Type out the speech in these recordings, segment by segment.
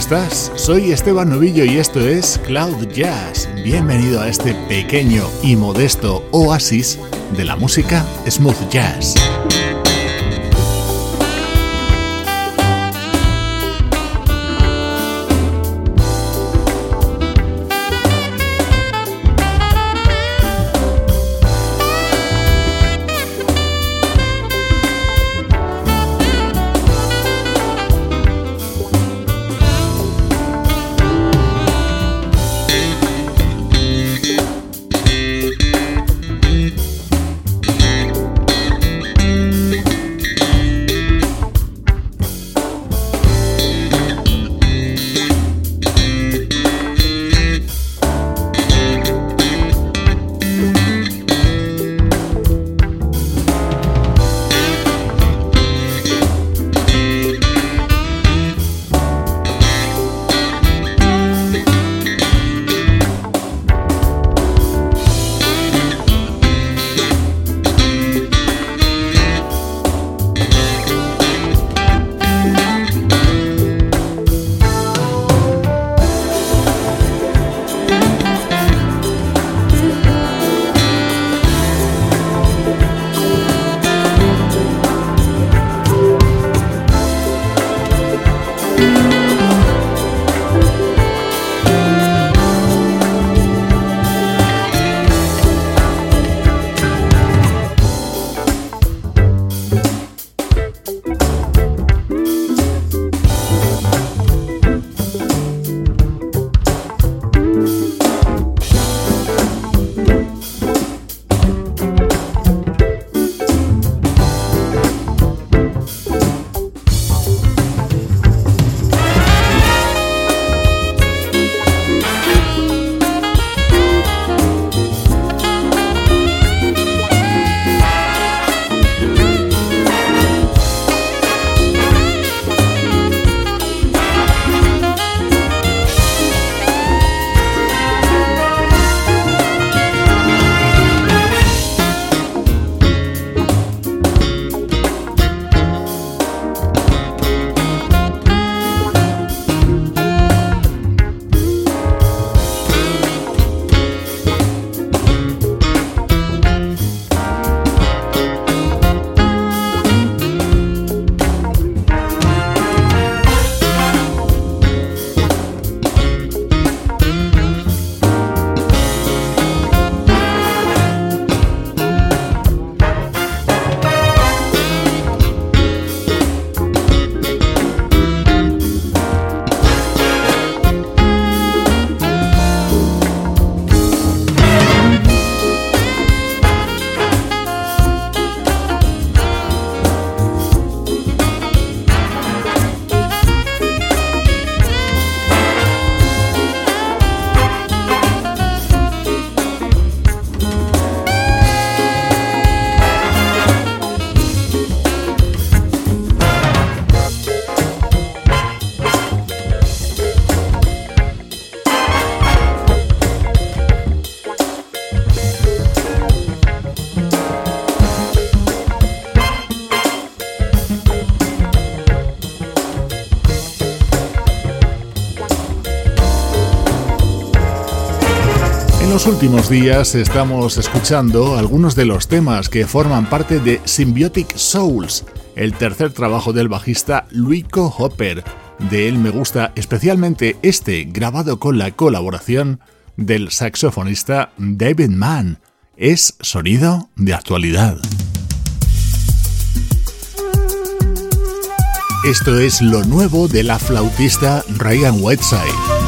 Estás? Soy Esteban Novillo y esto es Cloud Jazz. Bienvenido a este pequeño y modesto oasis de la música smooth jazz. Últimos días estamos escuchando algunos de los temas que forman parte de Symbiotic Souls, el tercer trabajo del bajista Luico Hopper. De él me gusta especialmente este, grabado con la colaboración del saxofonista David Mann. Es sonido de actualidad. Esto es lo nuevo de la flautista Ryan Whiteside.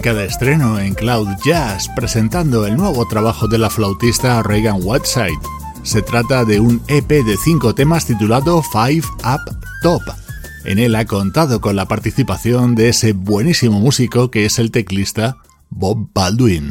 Música de estreno en Cloud Jazz, presentando el nuevo trabajo de la flautista Reagan Whiteside. Se trata de un EP de cinco temas titulado Five Up Top. En él ha contado con la participación de ese buenísimo músico que es el teclista Bob Baldwin.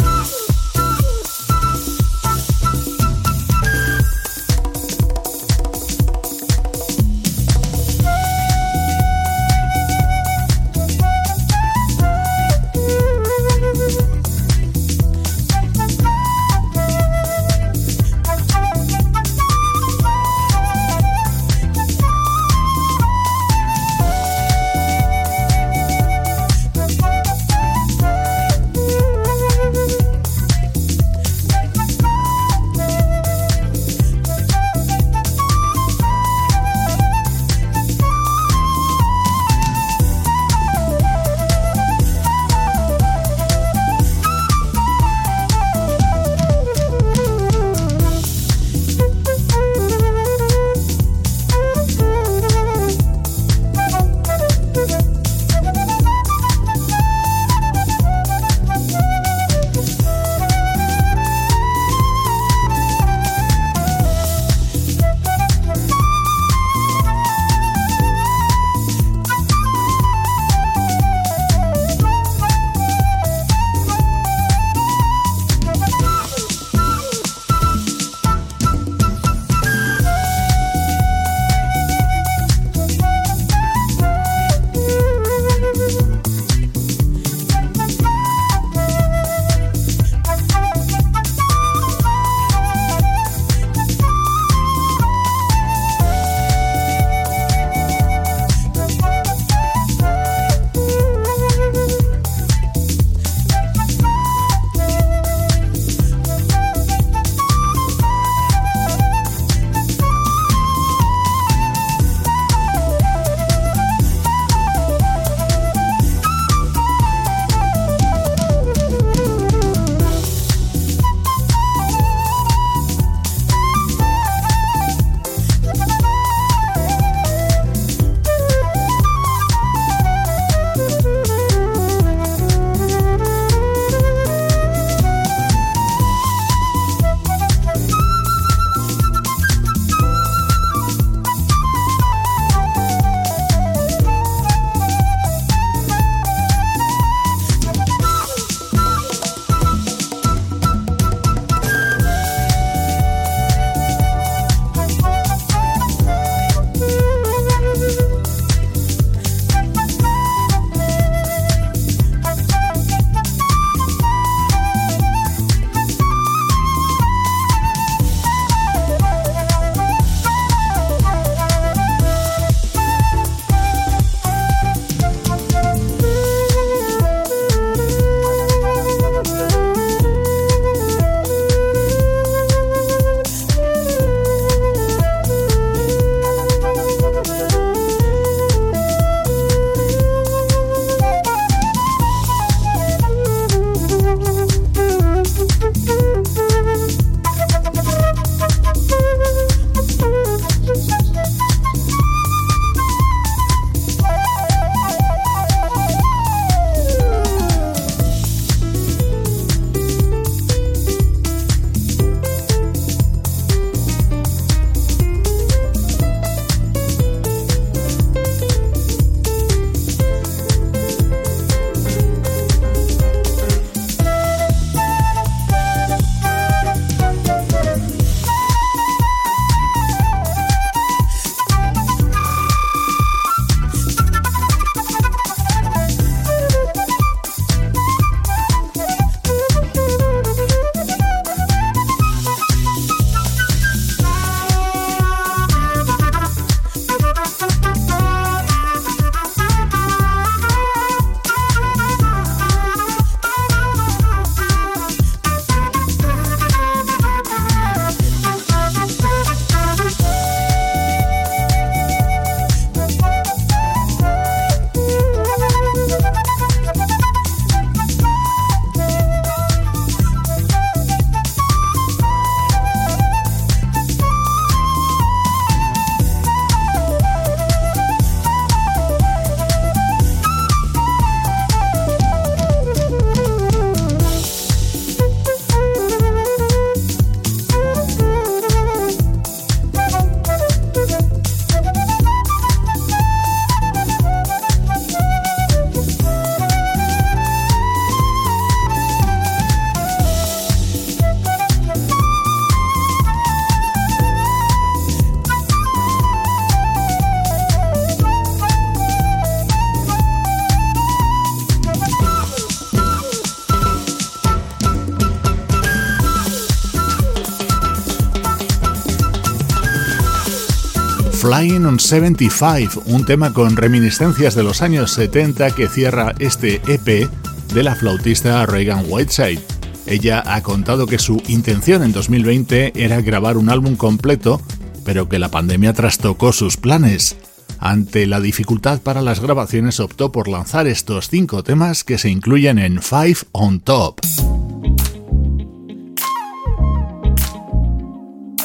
Flying on 75, un tema con reminiscencias de los años 70 que cierra este EP de la flautista Reagan Whiteside. Ella ha contado que su intención en 2020 era grabar un álbum completo, pero que la pandemia trastocó sus planes. Ante la dificultad para las grabaciones optó por lanzar estos cinco temas que se incluyen en Five on Top.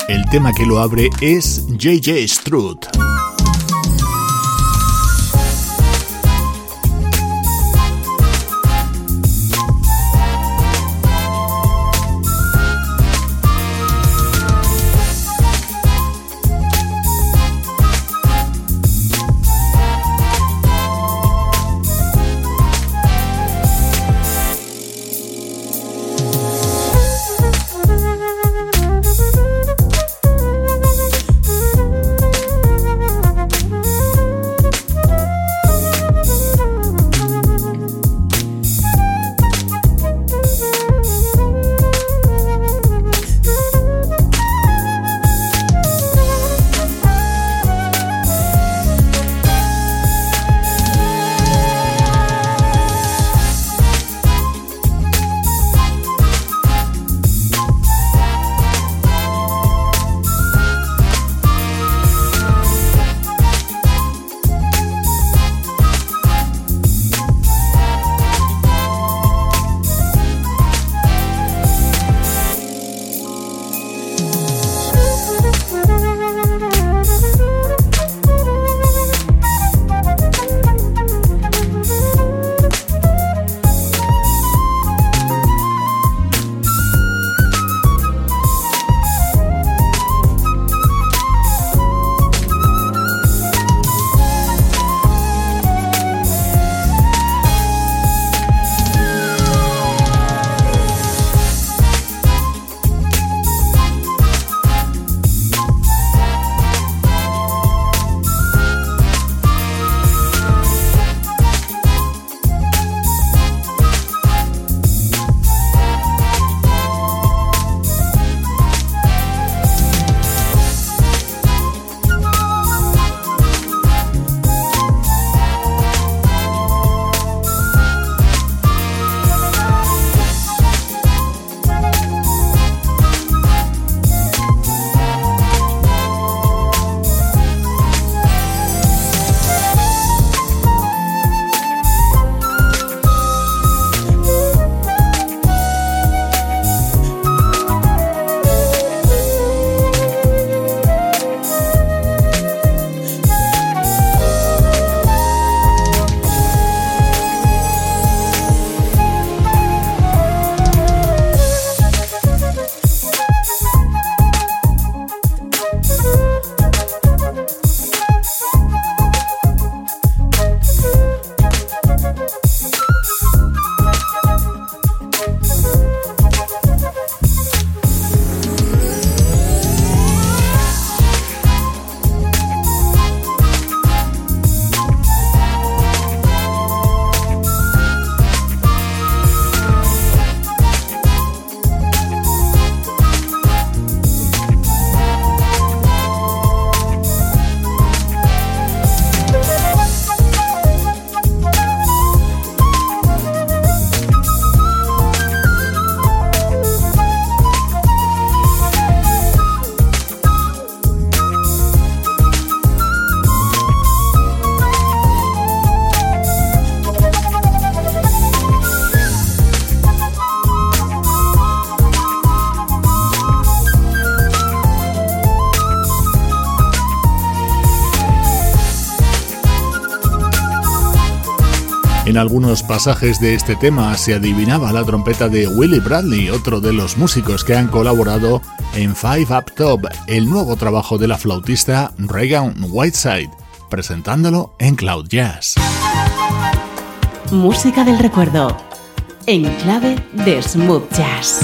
El tema que lo abre es JJ Struth. En algunos pasajes de este tema se adivinaba la trompeta de Willie Bradley, otro de los músicos que han colaborado en Five Up Top, el nuevo trabajo de la flautista Reagan Whiteside, presentándolo en Cloud Jazz. Música del recuerdo, en clave de smooth jazz.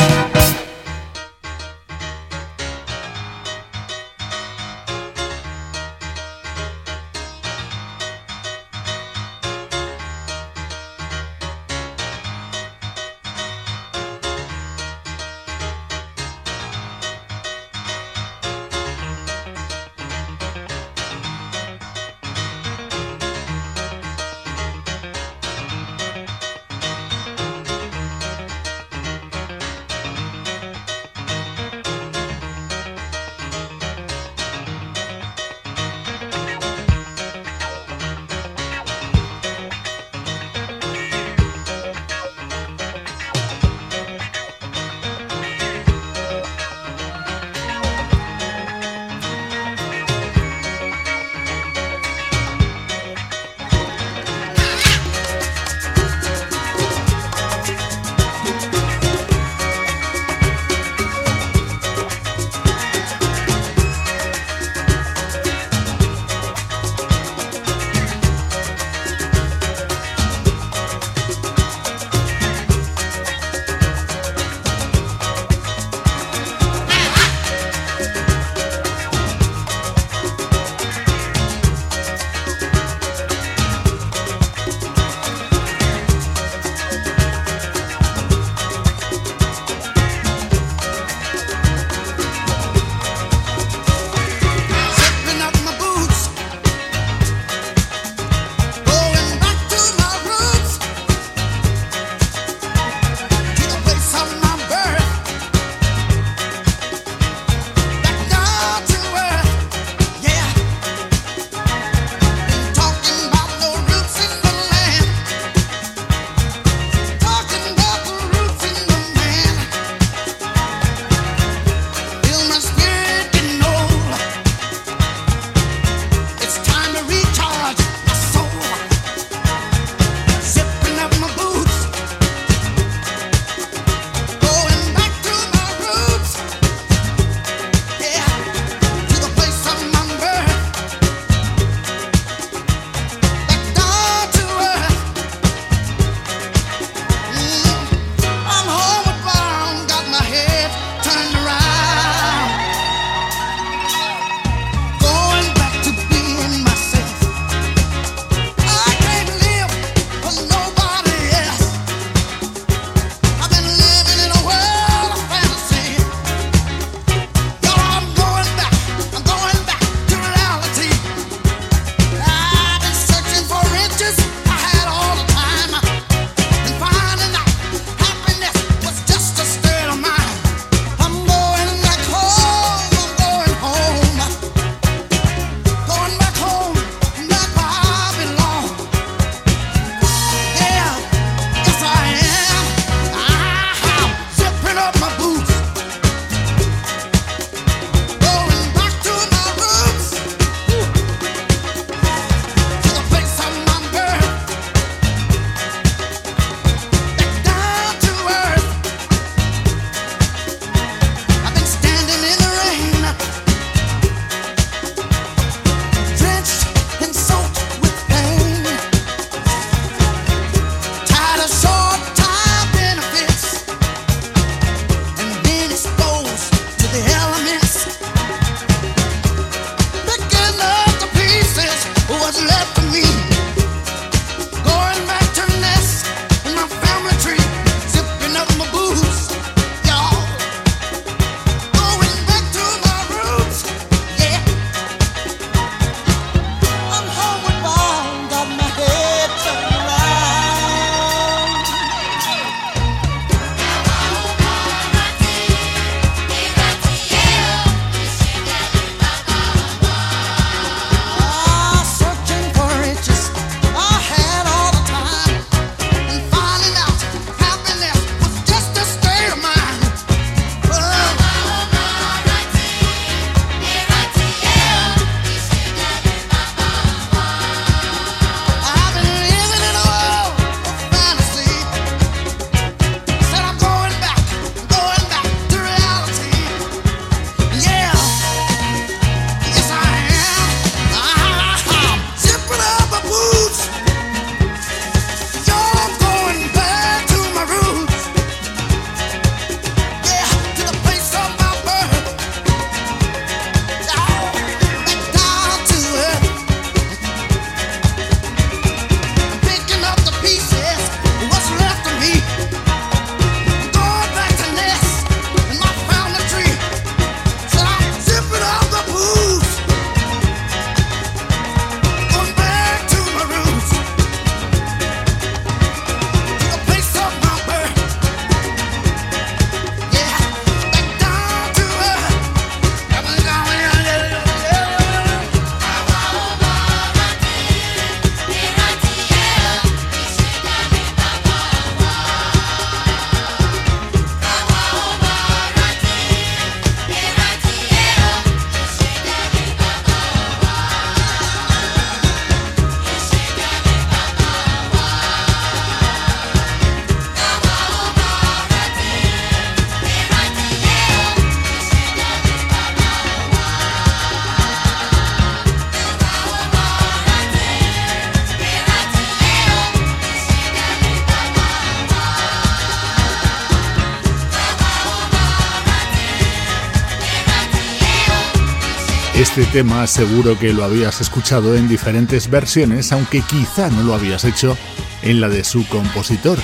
Tema seguro que lo habías escuchado en diferentes versiones, aunque quizá no lo habías hecho en la de su compositor,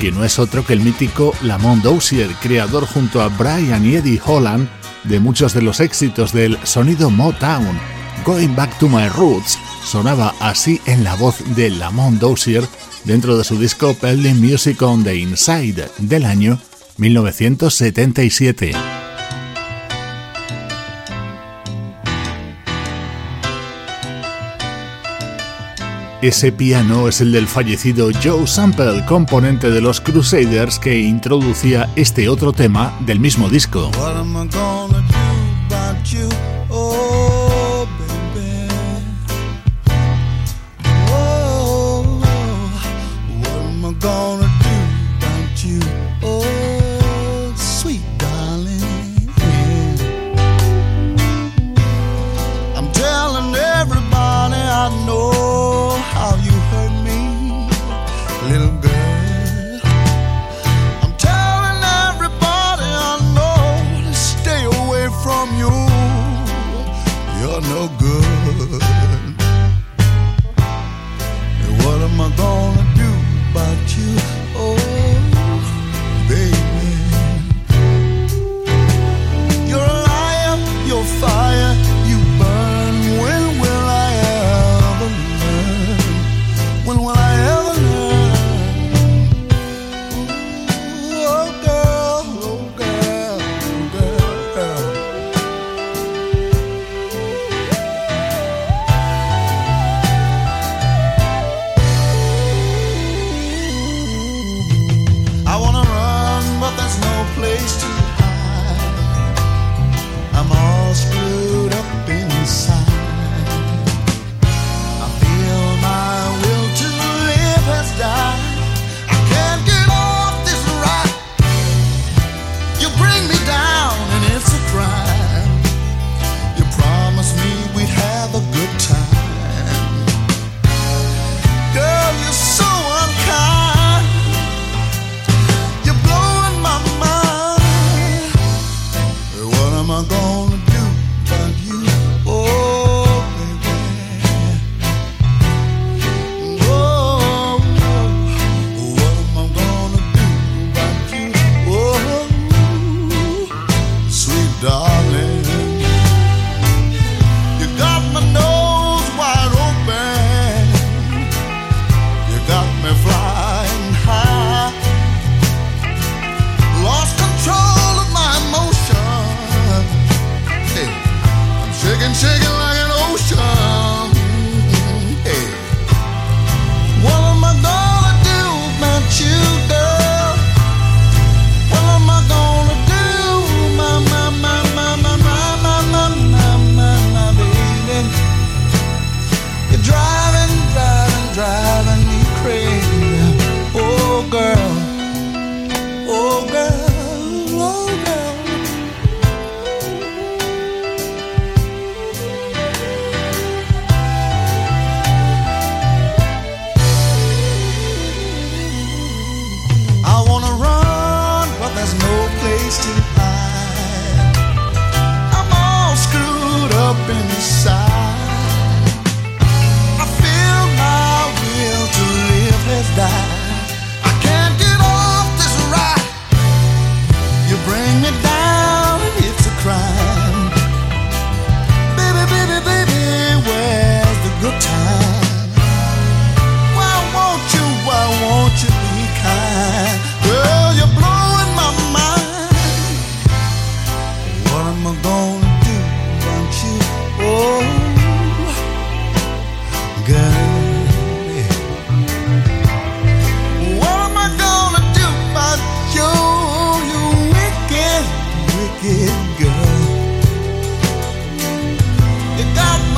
que no es otro que el mítico Lamont Dozier, creador junto a Brian y Eddie Holland de muchos de los éxitos del sonido Motown. Going Back to My Roots sonaba así en la voz de Lamont Dozier dentro de su disco Pelling Music on the Inside del año 1977. Ese piano es el del fallecido Joe Sample, componente de los Crusaders que introducía este otro tema del mismo disco.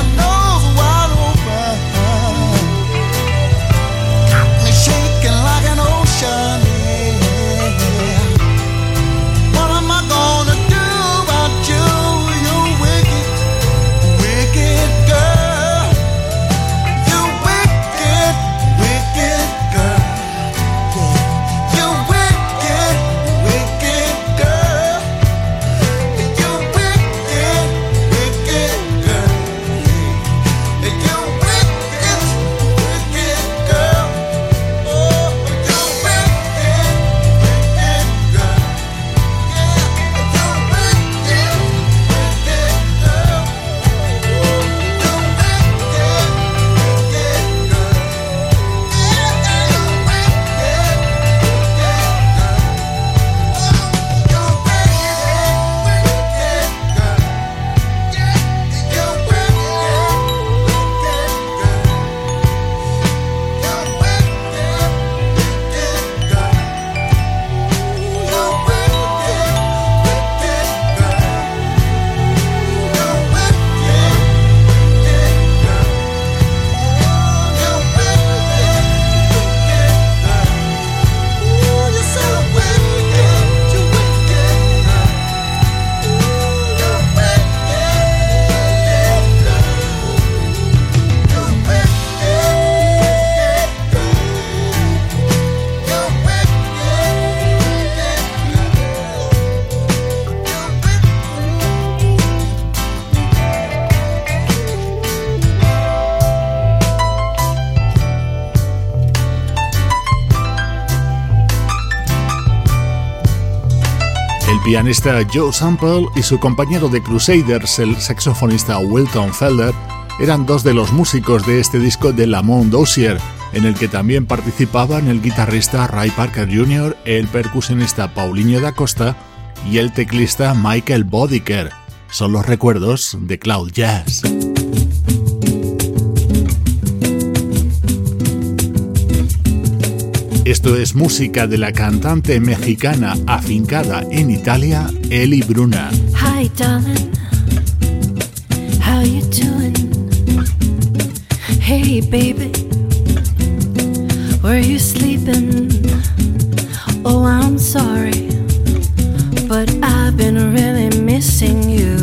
I know El pianista Joe Sample y su compañero de Crusaders, el saxofonista Wilton Felder, eran dos de los músicos de este disco de Lamont Dozier, en el que también participaban el guitarrista Ray Parker Jr., el percusionista Paulinho da Costa y el teclista Michael Bodiker. Son los recuerdos de Cloud Jazz. Esto es música de la cantante mexicana afincada en Italia, Eli Bruna. Hi, darling. How you doing? Hey, baby. Were you sleeping? Oh, I'm sorry. But I've been really missing you.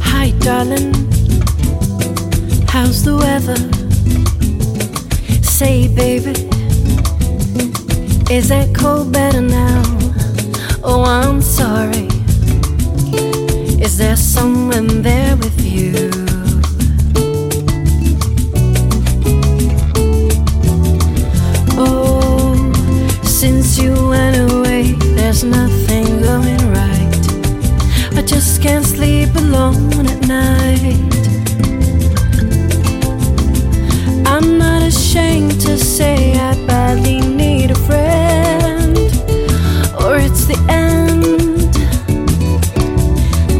Hi, darling. How's the weather? Say, baby, is that cold better now? Oh, I'm sorry. Is there someone there with you? Oh, since you went away, there's nothing going right. I just can't sleep alone at night. Say I badly need a friend, or it's the end.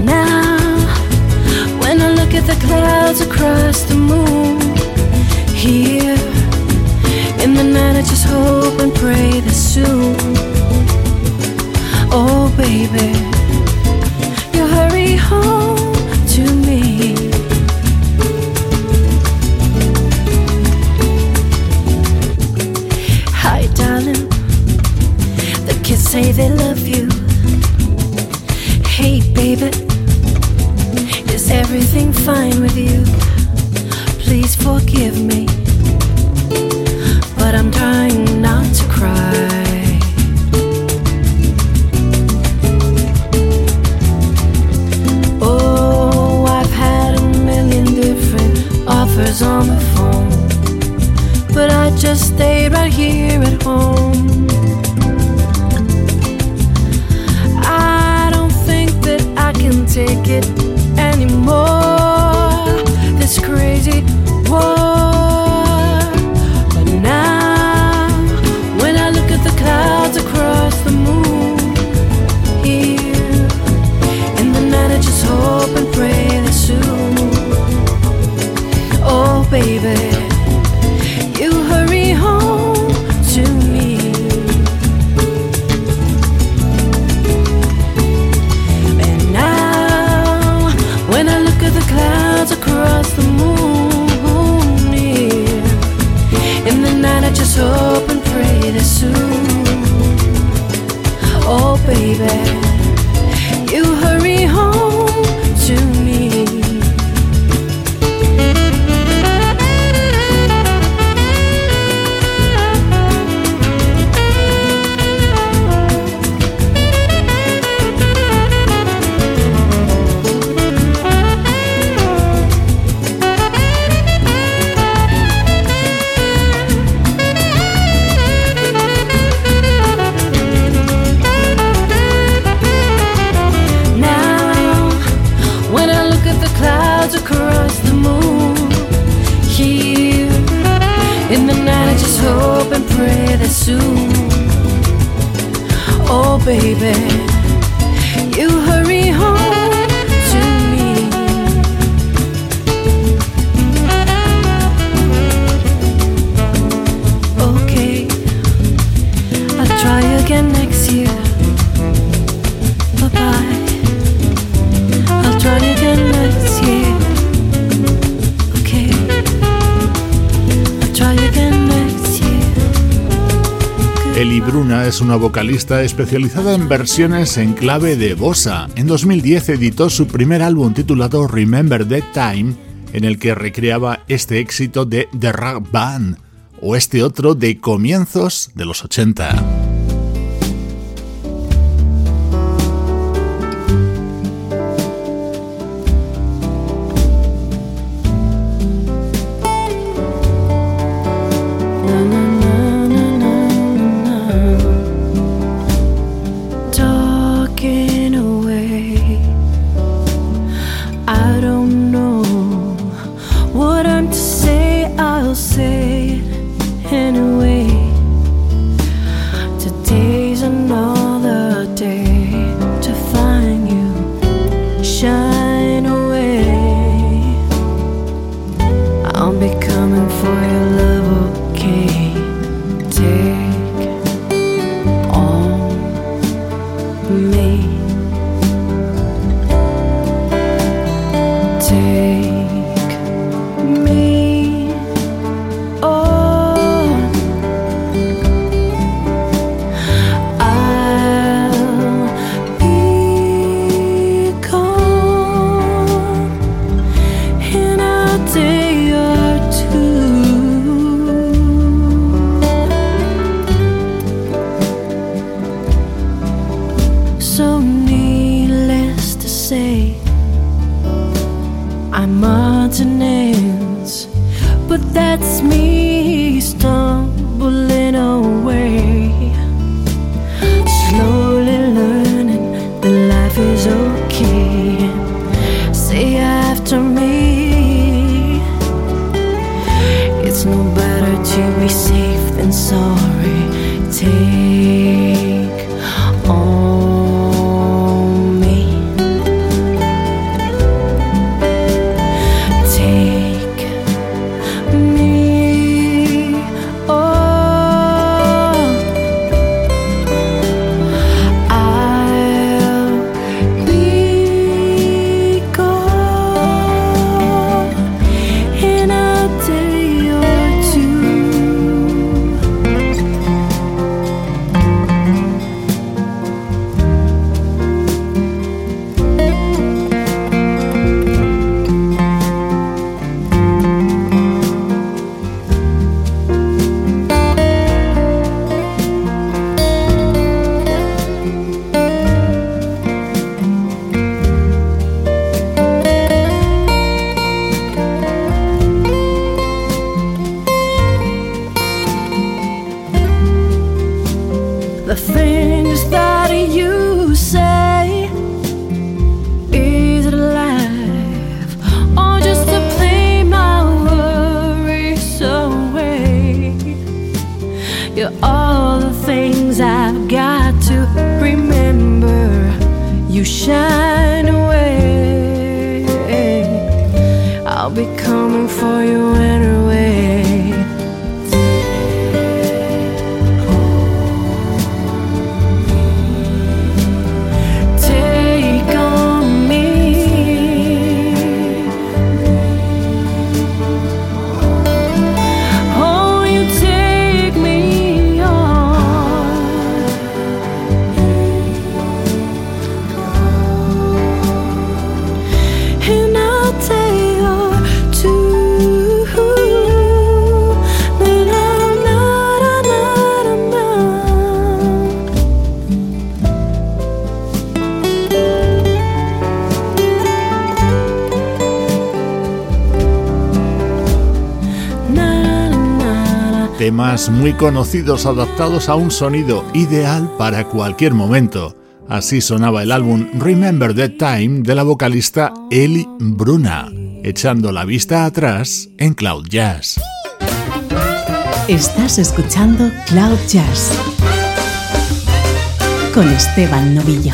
Now, when I look at the clouds across the moon, here in the night, I just hope and pray that soon. Oh, baby, baby. Is everything fine with you? Please forgive me. Una vocalista especializada en versiones en clave de bossa. En 2010 editó su primer álbum titulado Remember That Time, en el que recreaba este éxito de The Rock Band o este otro de comienzos de los 80. Muy conocidos adaptados a un sonido ideal para cualquier momento. Así sonaba el álbum Remember That Time de la vocalista Ellie Bruna, echando la vista atrás en Cloud Jazz. Estás escuchando Cloud Jazz con Esteban Novillo.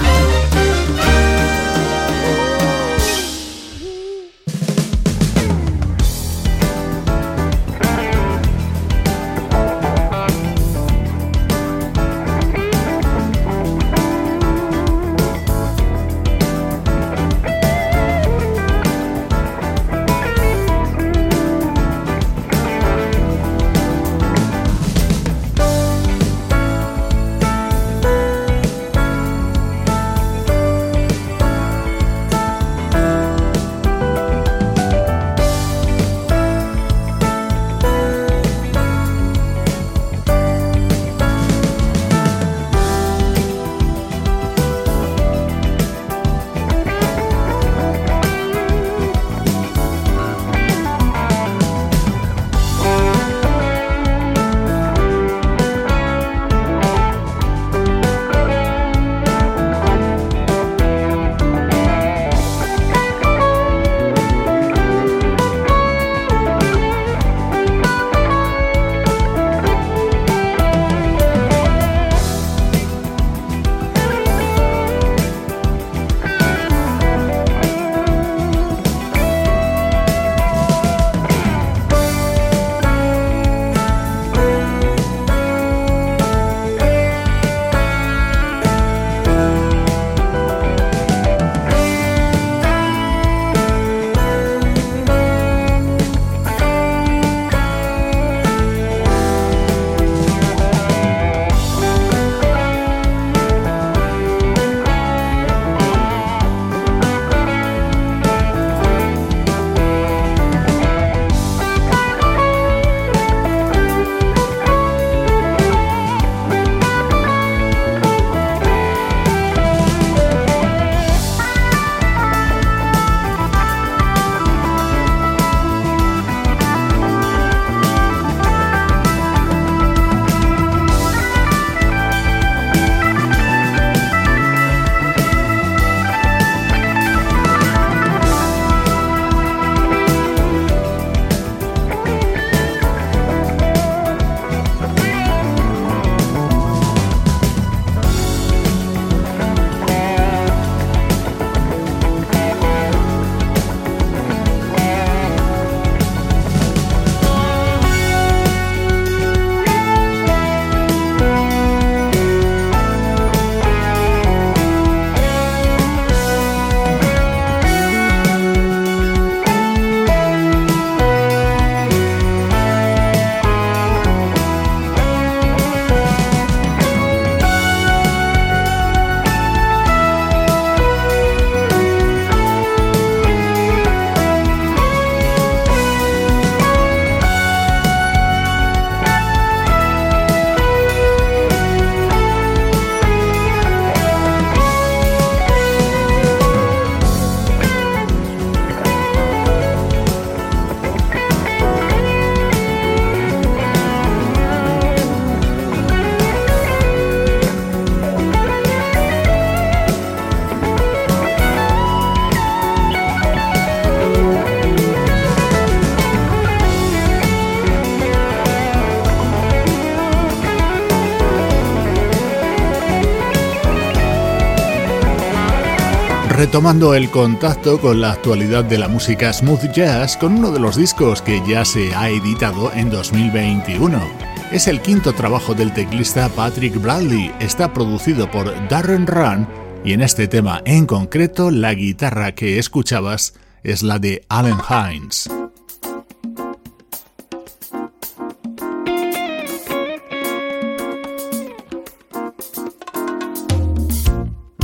Retomando el contacto con la actualidad de la música smooth jazz con uno de los discos que ya se ha editado en 2021. Es el quinto trabajo del teclista Patrick Bradley, está producido por Darren Run y en este tema en concreto la guitarra que escuchabas es la de Allen Hines.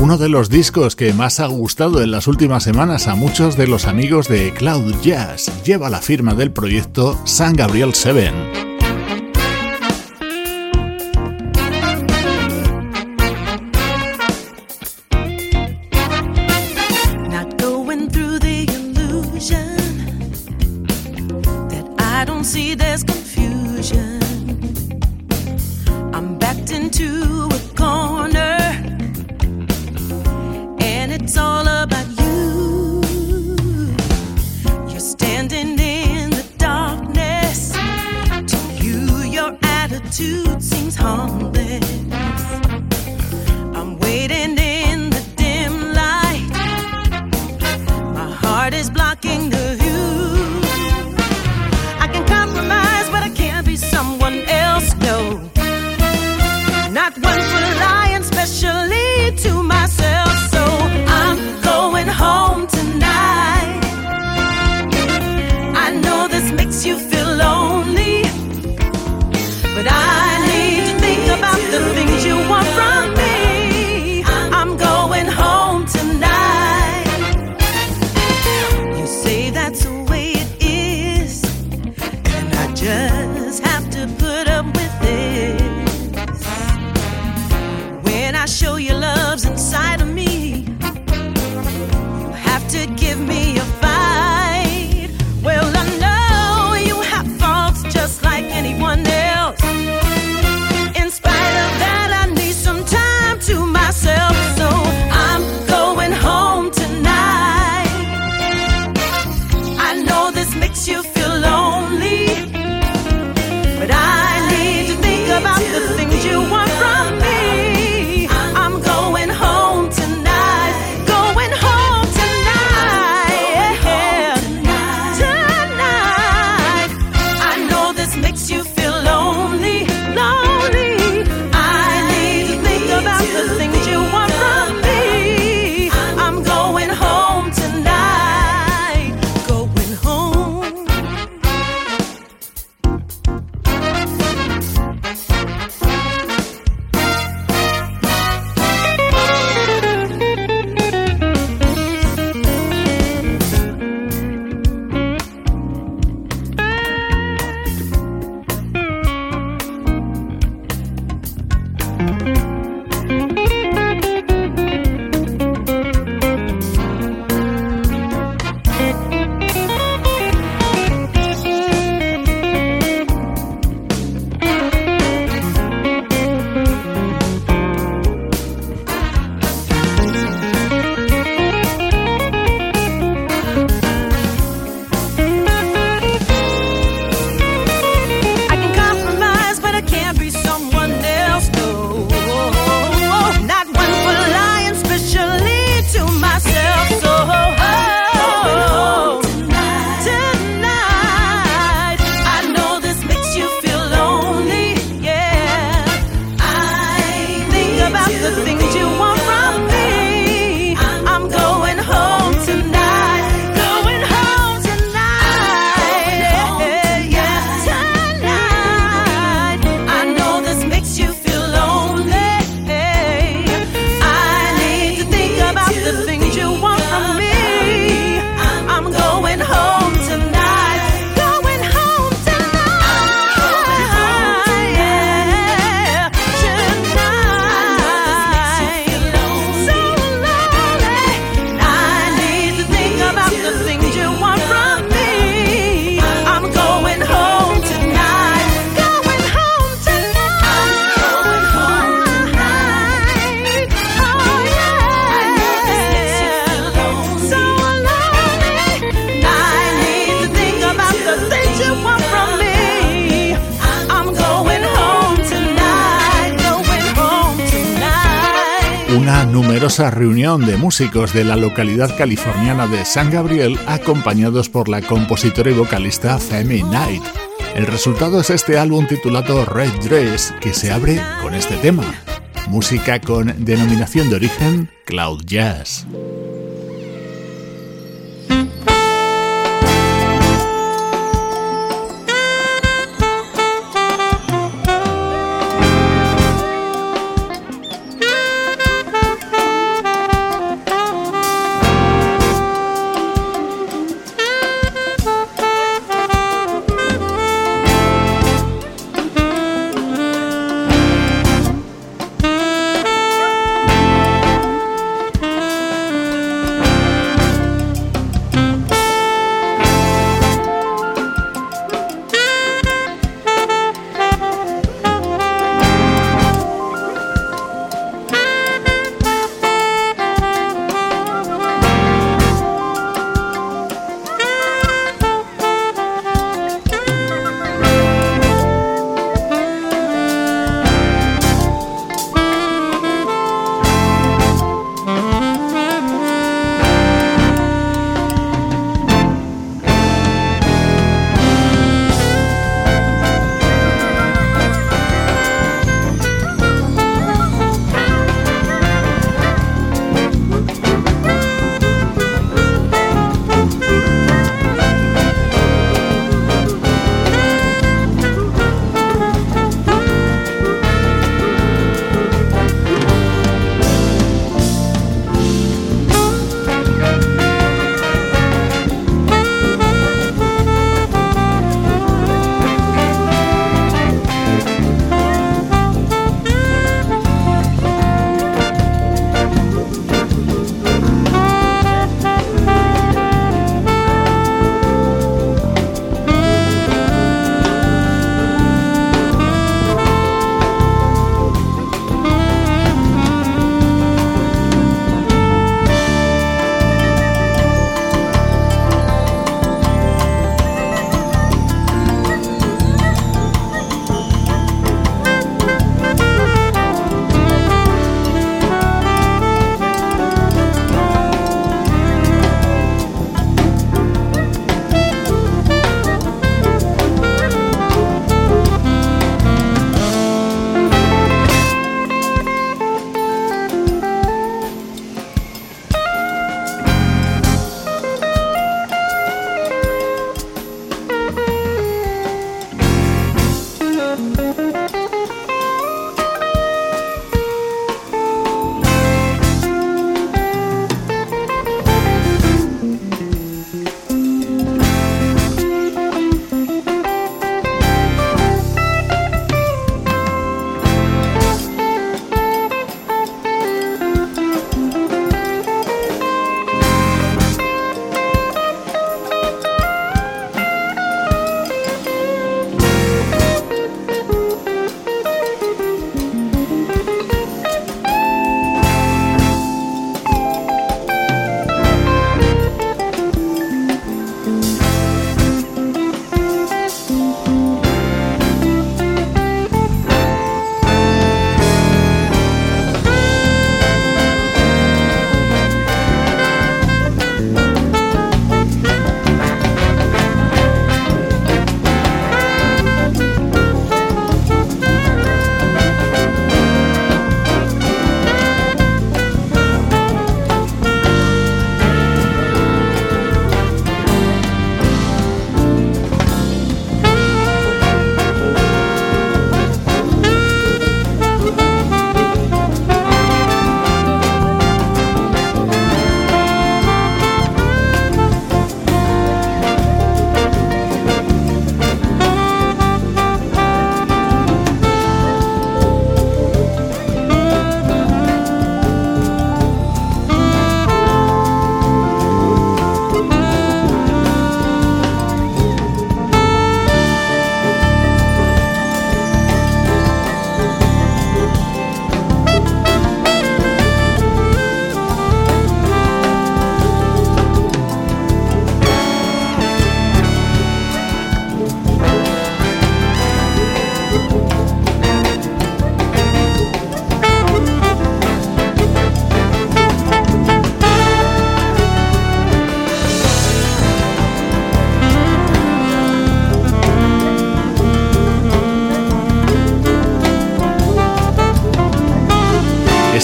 Uno de los discos que más ha gustado en las últimas semanas a muchos de los amigos de Cloud Jazz. Lleva la firma del proyecto San Gabriel 7. show you reunión de músicos de la localidad californiana de San Gabriel acompañados por la compositora y vocalista Femi Knight. El resultado es este álbum titulado Red Dress que se abre con este tema, música con denominación de origen Cloud Jazz.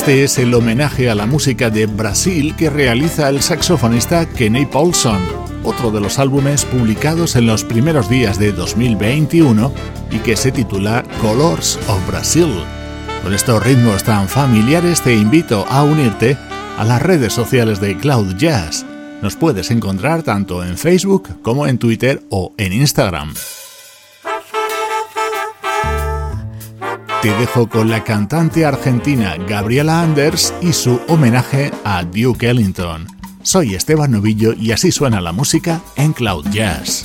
Este es el homenaje a la música de Brasil que realiza el saxofonista Kenny Paulson, otro de los álbumes publicados en los primeros días de 2021 y que se titula Colors of Brazil. Con estos ritmos tan familiares te invito a unirte a las redes sociales de Cloud Jazz. Nos puedes encontrar tanto en Facebook como en Twitter o en Instagram. Dejo con la cantante argentina Gabriela Anders y su homenaje a Duke Ellington. Soy Esteban Novillo y así suena la música en Cloud Jazz.